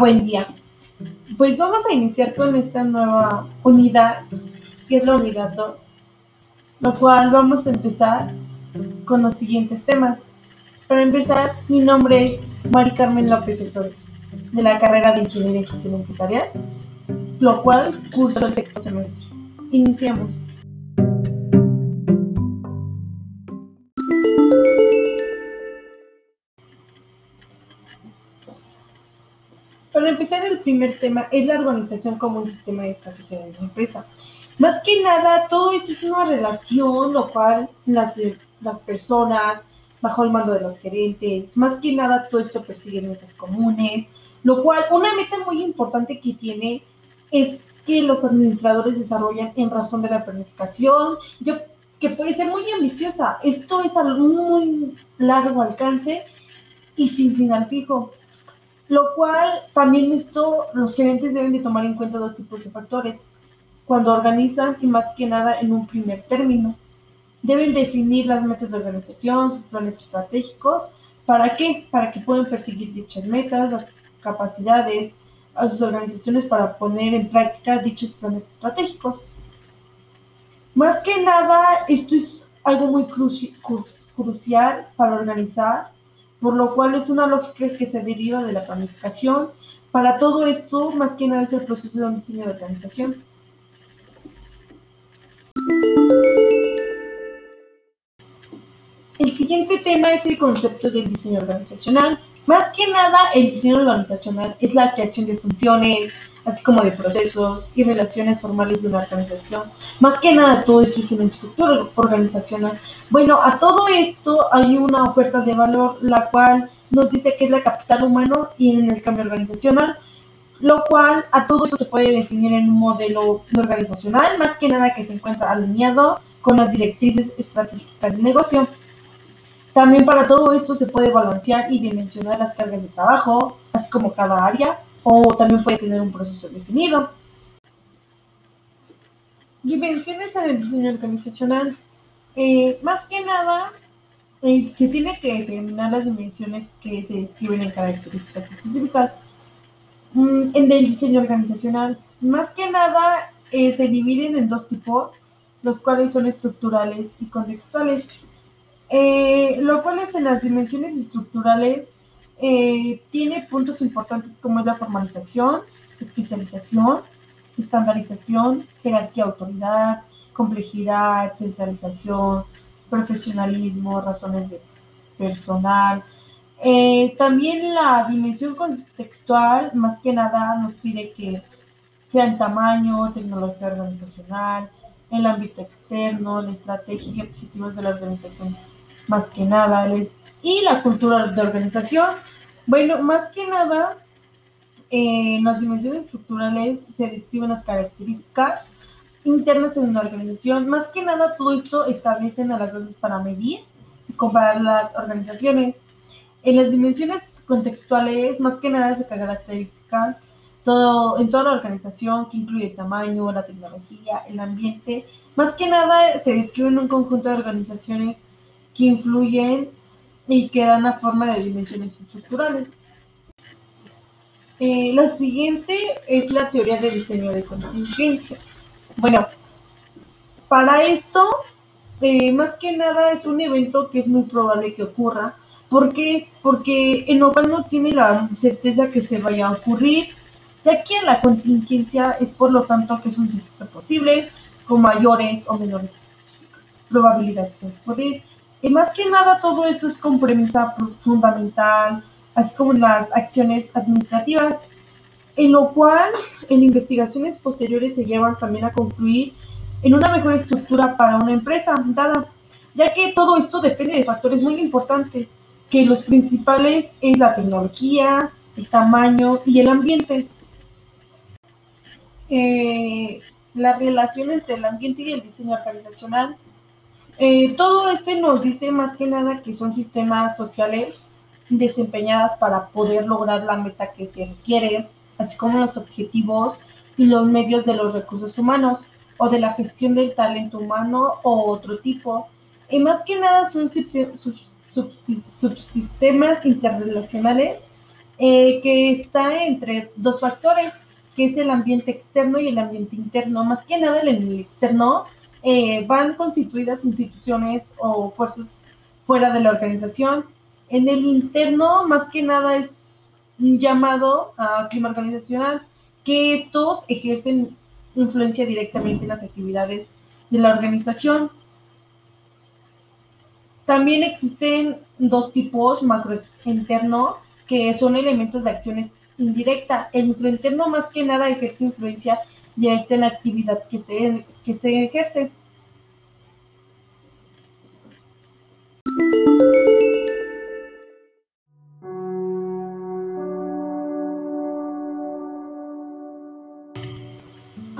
Buen día. Pues vamos a iniciar con esta nueva unidad, que es la unidad 2, lo cual vamos a empezar con los siguientes temas. Para empezar, mi nombre es Mari Carmen López Osorio, de la carrera de Ingeniería y Gestión Empresarial, lo cual curso el sexto semestre. Iniciamos. Empezar, el primer tema es la organización como un sistema de estrategia de la empresa. Más que nada, todo esto es una relación, lo cual las, las personas, bajo el mando de los gerentes, más que nada todo esto persigue metas comunes, lo cual una meta muy importante que tiene es que los administradores desarrollan en razón de la planificación, yo, que puede ser muy ambiciosa. Esto es a muy largo alcance y sin final fijo. Lo cual también esto los gerentes deben de tomar en cuenta dos tipos de factores cuando organizan y más que nada en un primer término. Deben definir las metas de organización, sus planes estratégicos. ¿Para qué? Para que puedan perseguir dichas metas, las capacidades a sus organizaciones para poner en práctica dichos planes estratégicos. Más que nada, esto es algo muy crucial para organizar por lo cual es una lógica que se deriva de la planificación. Para todo esto, más que nada es el proceso de un diseño de organización. El siguiente tema es el concepto del diseño organizacional. Más que nada, el diseño organizacional es la creación de funciones, así como de procesos y relaciones formales de una organización. Más que nada, todo esto es una estructura organizacional. Bueno, a todo esto hay una oferta de valor, la cual nos dice que es la capital humano y en el cambio organizacional, lo cual a todo esto se puede definir en un modelo organizacional, más que nada que se encuentra alineado con las directrices estratégicas de negocio. También para todo esto se puede balancear y dimensionar las cargas de trabajo, así como cada área, o también puede tener un proceso definido. Dimensiones en el diseño organizacional. Eh, más que nada, eh, se tiene que determinar las dimensiones que se describen en características específicas mm, en el diseño organizacional. Más que nada, eh, se dividen en dos tipos, los cuales son estructurales y contextuales. Lo cual es en las dimensiones estructurales eh, tiene puntos importantes como es la formalización, especialización, estandarización, jerarquía, autoridad, complejidad, centralización, profesionalismo, razones de personal. Eh, también la dimensión contextual, más que nada, nos pide que sea en tamaño, tecnología organizacional, el ámbito externo, la estrategia y objetivos de la organización, más que nada, y la cultura de organización. Bueno, más que nada, en las dimensiones estructurales se describen las características internas en una organización. Más que nada, todo esto establecen a las bases para medir y comparar las organizaciones. En las dimensiones contextuales, más que nada se caracterizan todo, en toda la organización, que incluye el tamaño, la tecnología, el ambiente. Más que nada se describen un conjunto de organizaciones que influyen y que dan la forma de dimensiones estructurales. Eh, la siguiente es la teoría de diseño de contingencia. Bueno, para esto, eh, más que nada es un evento que es muy probable que ocurra. ¿Por qué? Porque en lo cual no tiene la certeza que se vaya a ocurrir, ya que la contingencia es por lo tanto que es un desastre posible, con mayores o menores probabilidades de ocurrir. Y más que nada todo esto es con premisa fundamental, así como las acciones administrativas, en lo cual en investigaciones posteriores se llevan también a concluir en una mejor estructura para una empresa dada, ya que todo esto depende de factores muy importantes, que los principales es la tecnología, el tamaño y el ambiente. Eh, la relación entre el ambiente y el diseño organizacional eh, todo esto nos dice más que nada que son sistemas sociales desempeñadas para poder lograr la meta que se requiere, así como los objetivos y los medios de los recursos humanos o de la gestión del talento humano o otro tipo. Y más que nada son subsistemas interrelacionales eh, que está entre dos factores, que es el ambiente externo y el ambiente interno. Más que nada el externo eh, van constituidas instituciones o fuerzas fuera de la organización. En el interno, más que nada, es un llamado a clima organizacional, que estos ejercen influencia directamente en las actividades de la organización. También existen dos tipos, macrointerno, que son elementos de acciones indirecta. El microinterno más que nada ejerce influencia directa en la actividad que se, que se ejerce.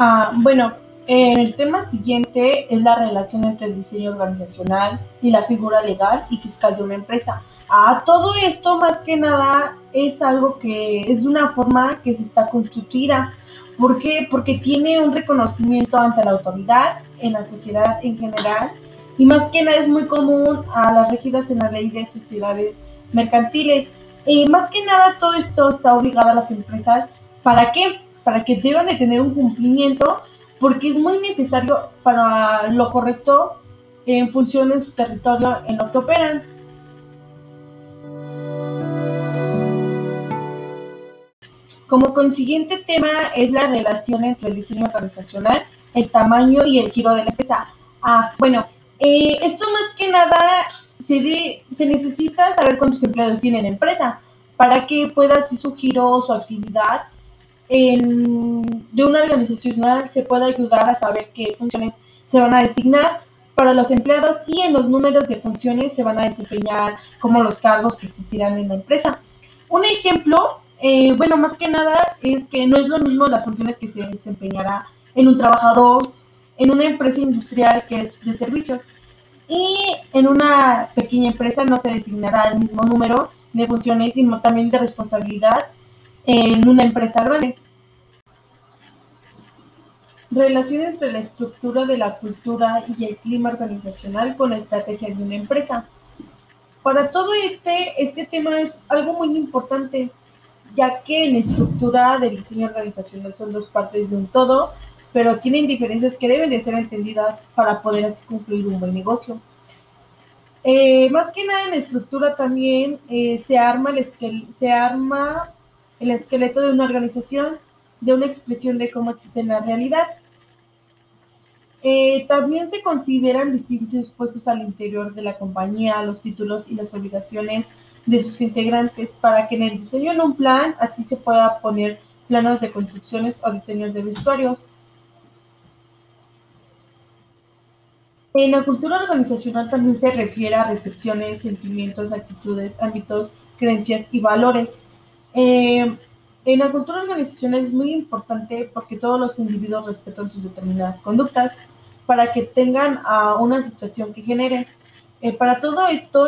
Ah, bueno, el tema siguiente es la relación entre el diseño organizacional y la figura legal y fiscal de una empresa. Ah, todo esto más que nada es algo que es una forma que se está constituida. ¿Por qué? Porque tiene un reconocimiento ante la autoridad, en la sociedad en general, y más que nada es muy común a las regidas en la ley de sociedades mercantiles. Y más que nada todo esto está obligado a las empresas. ¿Para qué? Para que deban de tener un cumplimiento, porque es muy necesario para lo correcto en función de su territorio en lo que operan. Como consiguiente tema es la relación entre el diseño organizacional, el tamaño y el giro de la empresa. Ah, bueno, eh, esto más que nada se, se necesita saber cuántos empleados tiene la empresa para que pueda hacer su giro, su actividad en, de una organización se pueda ayudar a saber qué funciones se van a designar para los empleados y en los números de funciones se van a desempeñar como los cargos que existirán en la empresa. Un ejemplo eh, bueno, más que nada es que no es lo mismo las funciones que se desempeñará en un trabajador, en una empresa industrial que es de servicios. Y en una pequeña empresa no se designará el mismo número de funciones, sino también de responsabilidad en una empresa grande. Relación entre la estructura de la cultura y el clima organizacional con la estrategia de una empresa. Para todo este, este tema es algo muy importante ya que en estructura del diseño organizacional son dos partes de un todo, pero tienen diferencias que deben de ser entendidas para poder así concluir un buen negocio. Eh, más que nada en estructura también eh, se, arma el se arma el esqueleto de una organización, de una expresión de cómo existe en la realidad. Eh, también se consideran distintos puestos al interior de la compañía, los títulos y las obligaciones de sus integrantes para que en el diseño de un plan así se pueda poner planos de construcciones o diseños de vestuarios. En la cultura organizacional también se refiere a recepciones, sentimientos, actitudes, ámbitos, creencias y valores. Eh, en la cultura organizacional es muy importante porque todos los individuos respetan sus determinadas conductas para que tengan una situación que genere eh, para todo esto,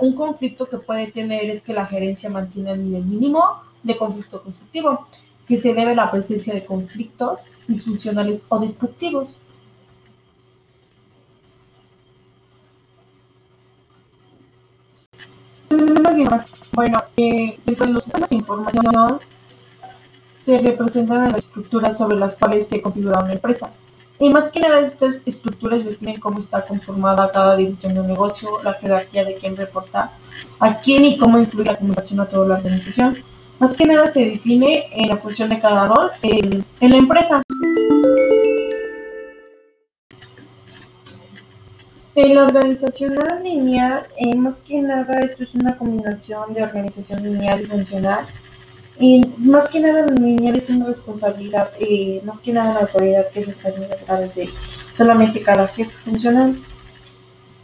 un conflicto que puede tener es que la gerencia mantiene el nivel mínimo de conflicto constructivo, que se debe a la presencia de conflictos disfuncionales o destructivos. Bueno, eh, dentro de los sistemas de información se representan las estructuras sobre las cuales se configura una empresa. Y más que nada, estas estructuras definen cómo está conformada cada división de un negocio, la jerarquía de quién reporta a quién y cómo influye la comunicación a toda la organización. Más que nada se define en la función de cada rol en, la empresa. En la organización lineal, eh, más que nada, esto es una combinación de organización lineal y funcional más que nada, lineal es una responsabilidad, eh, más que nada la autoridad que se transmite a través de solamente cada jefe funcional.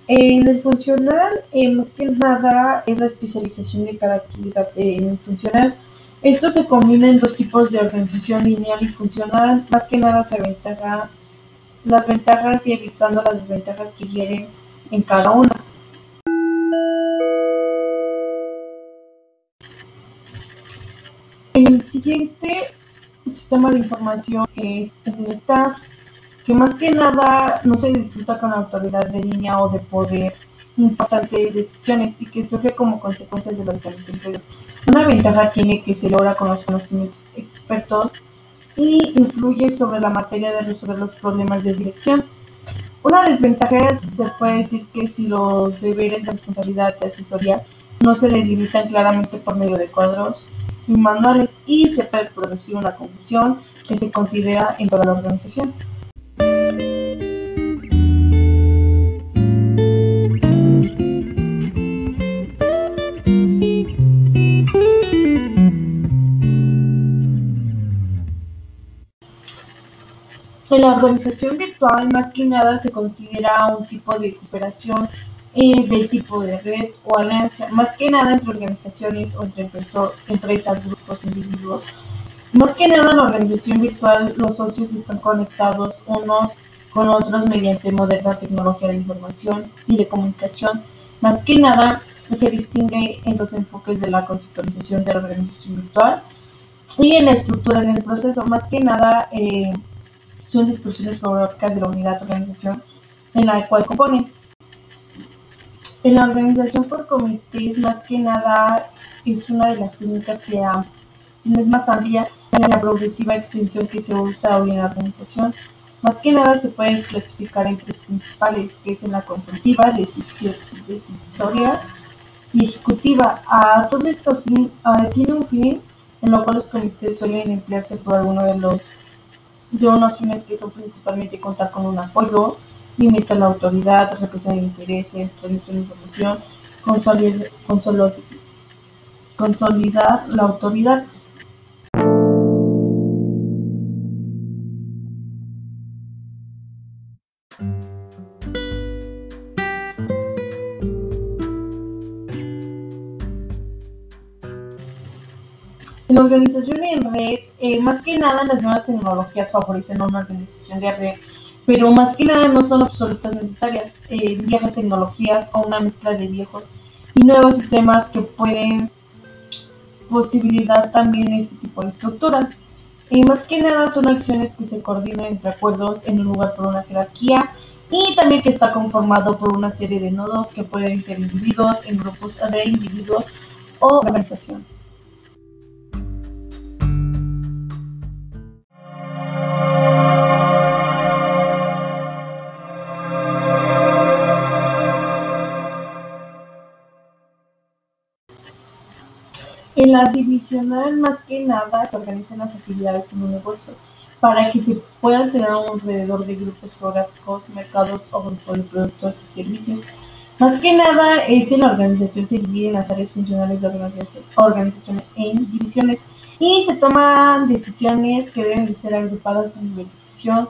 En el funcional, eh, más que nada, es la especialización de cada actividad en el funcional. Esto se combina en dos tipos de organización lineal y funcional. Más que nada se aventaja las ventajas y evitando las desventajas que quieren en cada una. Siguiente sistema de información es el staff, que más que nada no se disfruta con la autoridad de línea o de poder importantes decisiones y que surge como consecuencia de las grandes empresas. Una ventaja tiene que se logra con los conocimientos expertos y influye sobre la materia de resolver los problemas de dirección. Una desventaja se puede decir que si los deberes de responsabilidad de asesorías no se delimitan claramente por medio de cuadros manuales y se puede producir una confusión que se considera en toda la organización. En la organización virtual, más que nada, se considera un tipo de cooperación eh, del tipo de red o alianza, más que nada entre organizaciones o entre empresas, grupos, individuos. Más que nada en la organización virtual, los socios están conectados unos con otros mediante moderna tecnología de información y de comunicación. Más que nada, se distingue en dos enfoques de la conceptualización de la organización virtual y en la estructura en el proceso. Más que nada, eh, son discusiones geográficas de la unidad de organización en la cual componen. En la organización por comités, más que nada, es una de las técnicas que es más amplia en la progresiva extensión que se usa hoy en la organización. Más que nada se pueden clasificar en tres principales, que es en la consultiva, decisoria y ejecutiva. A todo esto fin, tiene un fin en lo cual los comités suelen emplearse por alguno de los de unos fines que son principalmente contar con un apoyo, limitar la autoridad, representar intereses, transmisión de información, consolidar, consolidar la autoridad. En organización en red, eh, más que nada las nuevas tecnologías favorecen una organización de red, pero más que nada no son absolutas necesarias. Eh, viejas tecnologías o una mezcla de viejos y nuevos sistemas que pueden posibilitar también este tipo de estructuras. Y más que nada son acciones que se coordinan entre acuerdos en un lugar por una jerarquía y también que está conformado por una serie de nodos que pueden ser individuos en grupos de individuos o organización. En la divisional, más que nada, se organizan las actividades en un negocio para que se puedan tener alrededor de grupos geográficos, mercados o grupos de productos y servicios. Más que nada, es en la organización se divide en las áreas funcionales de organización, organización en divisiones y se toman decisiones que deben de ser agrupadas a nivel de decisión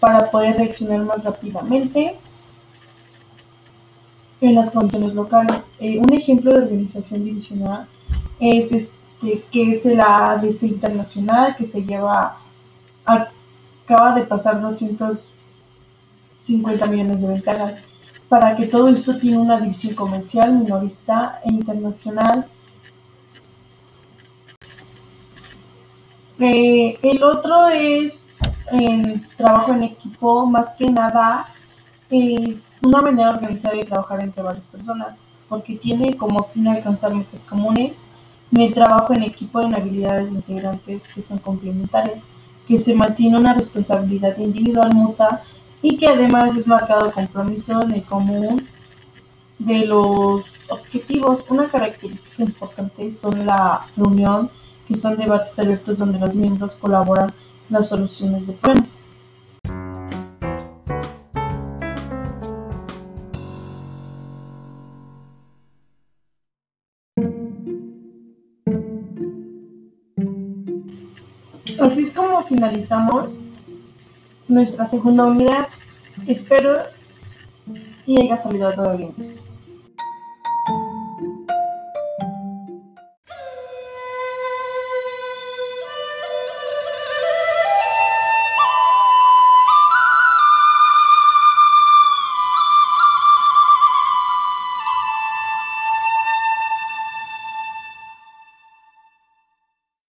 para poder reaccionar más rápidamente en las condiciones locales. Eh, un ejemplo de organización divisional es este, que es la ADC internacional que se lleva, acaba de pasar 250 millones de ventajas. Para que todo esto tiene una división comercial, minorista e internacional. Eh, el otro es el trabajo en equipo, más que nada es una manera organizada de trabajar entre varias personas, porque tiene como fin alcanzar metas comunes el trabajo en equipo en habilidades integrantes que son complementarias, que se mantiene una responsabilidad individual mutua y que además es marcado compromiso en el común de los objetivos. Una característica importante son la reunión, que son debates abiertos donde los miembros colaboran en las soluciones de problemas. Así es como finalizamos nuestra segunda unidad. Espero y haya salido todo bien.